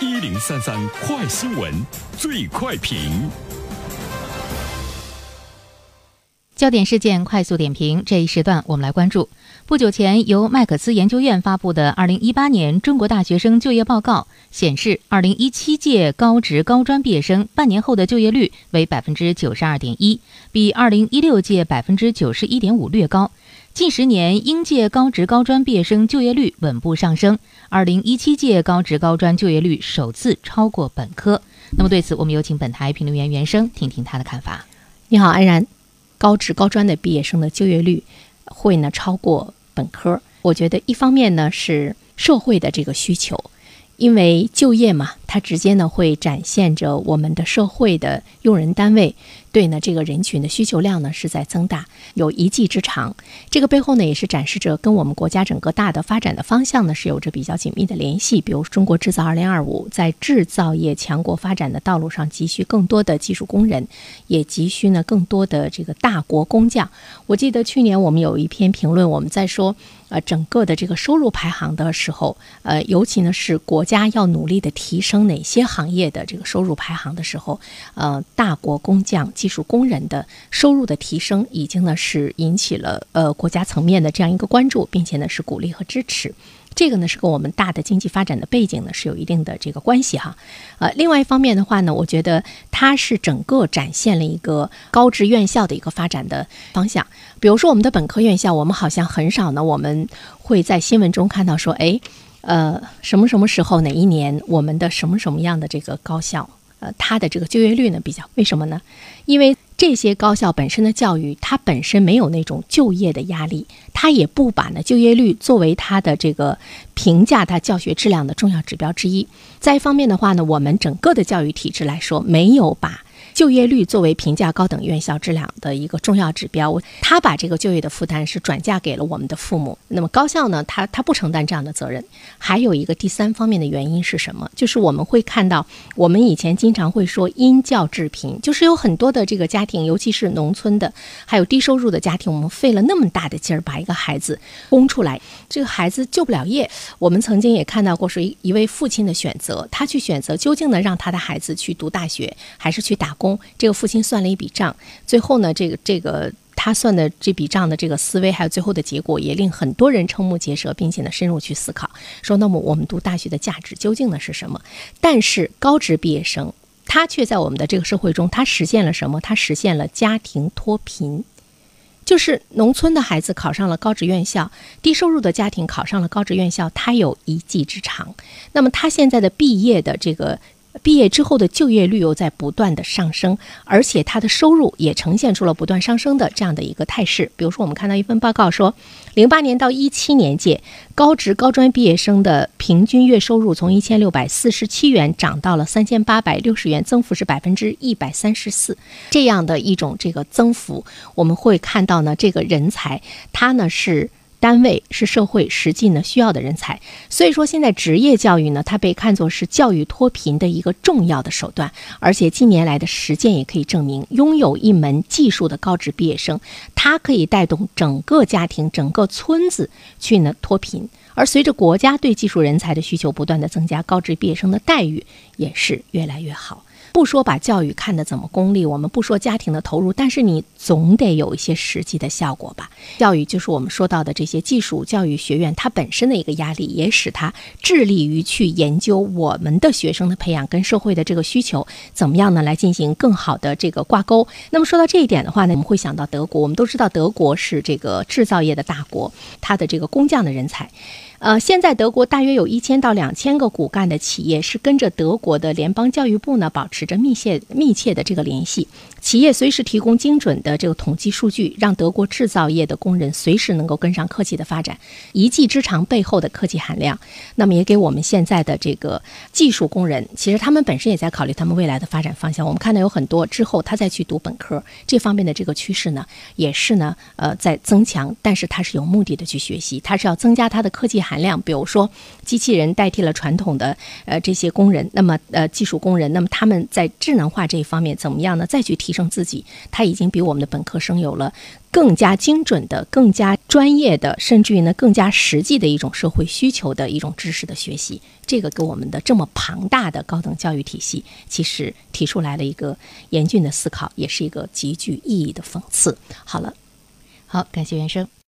一零三三快新闻，最快评。焦点事件快速点评，这一时段我们来关注。不久前，由麦克斯研究院发布的《二零一八年中国大学生就业报告》显示，二零一七届高职高专毕业生半年后的就业率为百分之九十二点一，比二零一六届百分之九十一点五略高。近十年，应届高职高专毕业生就业率稳步上升，二零一七届高职高专就业率首次超过本科。那么，对此，我们有请本台评论员袁生听听他的看法。你好，安然。高职高专的毕业生的就业率会呢超过本科，我觉得一方面呢是社会的这个需求，因为就业嘛，它直接呢会展现着我们的社会的用人单位。对呢，这个人群的需求量呢是在增大，有一技之长。这个背后呢，也是展示着跟我们国家整个大的发展的方向呢是有着比较紧密的联系。比如中国制造二零二五，在制造业强国发展的道路上，急需更多的技术工人，也急需呢更多的这个大国工匠。我记得去年我们有一篇评论，我们在说，呃，整个的这个收入排行的时候，呃，尤其呢是国家要努力的提升哪些行业的这个收入排行的时候，呃，大国工匠技术工人的收入的提升，已经呢是引起了呃国家层面的这样一个关注，并且呢是鼓励和支持。这个呢是跟我们大的经济发展的背景呢是有一定的这个关系哈。呃，另外一方面的话呢，我觉得它是整个展现了一个高职院校的一个发展的方向。比如说我们的本科院校，我们好像很少呢，我们会在新闻中看到说，哎，呃，什么什么时候哪一年我们的什么什么样的这个高校。呃，它的这个就业率呢比较，为什么呢？因为这些高校本身的教育，它本身没有那种就业的压力，它也不把呢就业率作为它的这个评价它教学质量的重要指标之一。再一方面的话呢，我们整个的教育体制来说，没有把。就业率作为评价高等院校质量的一个重要指标，他把这个就业的负担是转嫁给了我们的父母。那么高校呢，他他不承担这样的责任。还有一个第三方面的原因是什么？就是我们会看到，我们以前经常会说因教致贫，就是有很多的这个家庭，尤其是农村的，还有低收入的家庭，我们费了那么大的劲儿把一个孩子供出来，这个孩子就不了业。我们曾经也看到过，说一位父亲的选择，他去选择究竟呢让他的孩子去读大学，还是去打工。这个父亲算了一笔账，最后呢，这个这个他算的这笔账的这个思维，还有最后的结果，也令很多人瞠目结舌，并且呢，深入去思考，说那么我们读大学的价值究竟呢是什么？但是高职毕业生，他却在我们的这个社会中，他实现了什么？他实现了家庭脱贫，就是农村的孩子考上了高职院校，低收入的家庭考上了高职院校，他有一技之长，那么他现在的毕业的这个。毕业之后的就业率又在不断的上升，而且他的收入也呈现出了不断上升的这样的一个态势。比如说，我们看到一份报告说，零八年到一七年届高职高专毕业生的平均月收入从一千六百四十七元涨到了三千八百六十元，增幅是百分之一百三十四。这样的一种这个增幅，我们会看到呢，这个人才他呢是。单位是社会实际呢需要的人才，所以说现在职业教育呢，它被看作是教育脱贫的一个重要的手段，而且近年来的实践也可以证明，拥有一门技术的高职毕业生，他可以带动整个家庭、整个村子去呢脱贫，而随着国家对技术人才的需求不断的增加，高职毕业生的待遇也是越来越好。不说把教育看得怎么功利，我们不说家庭的投入，但是你总得有一些实际的效果吧。教育就是我们说到的这些技术教育学院，它本身的一个压力，也使它致力于去研究我们的学生的培养跟社会的这个需求怎么样呢？来进行更好的这个挂钩。那么说到这一点的话呢，我们会想到德国。我们都知道德国是这个制造业的大国，它的这个工匠的人才。呃，现在德国大约有一千到两千个骨干的企业是跟着德国的联邦教育部呢，保持着密切密切的这个联系。企业随时提供精准的这个统计数据，让德国制造业的工人随时能够跟上科技的发展。一技之长背后的科技含量，那么也给我们现在的这个技术工人，其实他们本身也在考虑他们未来的发展方向。我们看到有很多之后他再去读本科这方面的这个趋势呢，也是呢，呃，在增强。但是他是有目的的去学习，他是要增加他的科技。含量，比如说机器人代替了传统的呃这些工人，那么呃技术工人，那么他们在智能化这一方面怎么样呢？再去提升自己，他已经比我们的本科生有了更加精准的、更加专业的，甚至于呢更加实际的一种社会需求的一种知识的学习。这个给我们的这么庞大的高等教育体系，其实提出来了一个严峻的思考，也是一个极具意义的讽刺。好了。好，感谢袁生。